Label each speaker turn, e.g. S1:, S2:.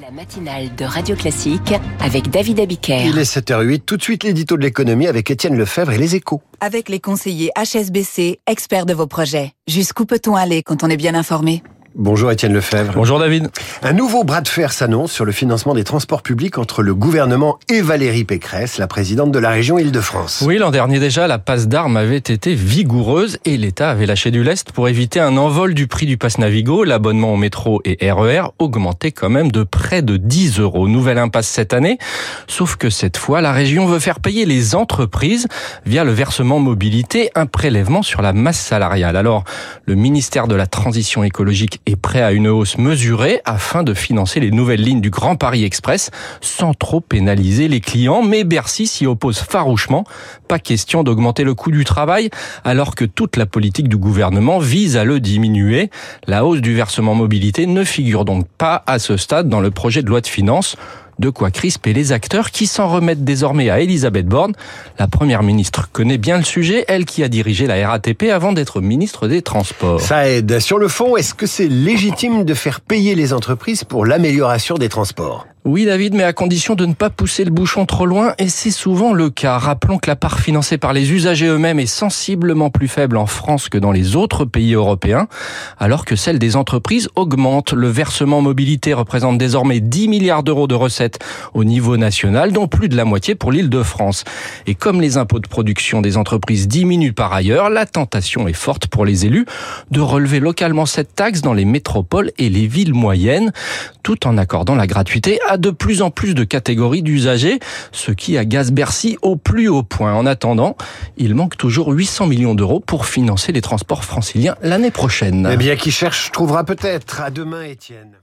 S1: La matinale de Radio Classique avec David Abiker.
S2: Il est 7h08, tout de suite l'édito de l'économie avec Étienne Lefebvre et les échos.
S3: Avec les conseillers HSBC, experts de vos projets. Jusqu'où peut-on aller quand on est bien informé?
S2: Bonjour Étienne Lefebvre.
S4: Bonjour David.
S2: Un nouveau bras de fer s'annonce sur le financement des transports publics entre le gouvernement et Valérie Pécresse, la présidente de la région Île-de-France.
S4: Oui, l'an dernier déjà, la passe d'armes avait été vigoureuse et l'État avait lâché du lest pour éviter un envol du prix du pass Navigo. L'abonnement au métro et RER augmentait quand même de près de 10 euros. Nouvelle impasse cette année. Sauf que cette fois, la région veut faire payer les entreprises via le versement mobilité, un prélèvement sur la masse salariale. Alors, le ministère de la Transition écologique est prêt à une hausse mesurée afin de financer les nouvelles lignes du Grand Paris Express sans trop pénaliser les clients. Mais Bercy s'y oppose farouchement. Pas question d'augmenter le coût du travail alors que toute la politique du gouvernement vise à le diminuer. La hausse du versement mobilité ne figure donc pas à ce stade dans le projet de loi de finances. De quoi crisper les acteurs qui s'en remettent désormais à Elisabeth Borne. La première ministre connaît bien le sujet, elle qui a dirigé la RATP avant d'être ministre des Transports.
S2: Ça aide. Sur le fond, est-ce que c'est légitime de faire payer les entreprises pour l'amélioration des transports?
S4: Oui, David, mais à condition de ne pas pousser le bouchon trop loin, et c'est souvent le cas. Rappelons que la part financée par les usagers eux-mêmes est sensiblement plus faible en France que dans les autres pays européens, alors que celle des entreprises augmente. Le versement mobilité représente désormais 10 milliards d'euros de recettes au niveau national, dont plus de la moitié pour l'île de France. Et comme les impôts de production des entreprises diminuent par ailleurs, la tentation est forte pour les élus de relever localement cette taxe dans les métropoles et les villes moyennes, tout en accordant la gratuité à de plus en plus de catégories d'usagers, ce qui agace Bercy au plus haut point. En attendant, il manque toujours 800 millions d'euros pour financer les transports franciliens l'année prochaine.
S2: Eh bien, qui cherche trouvera peut-être. À demain, Étienne.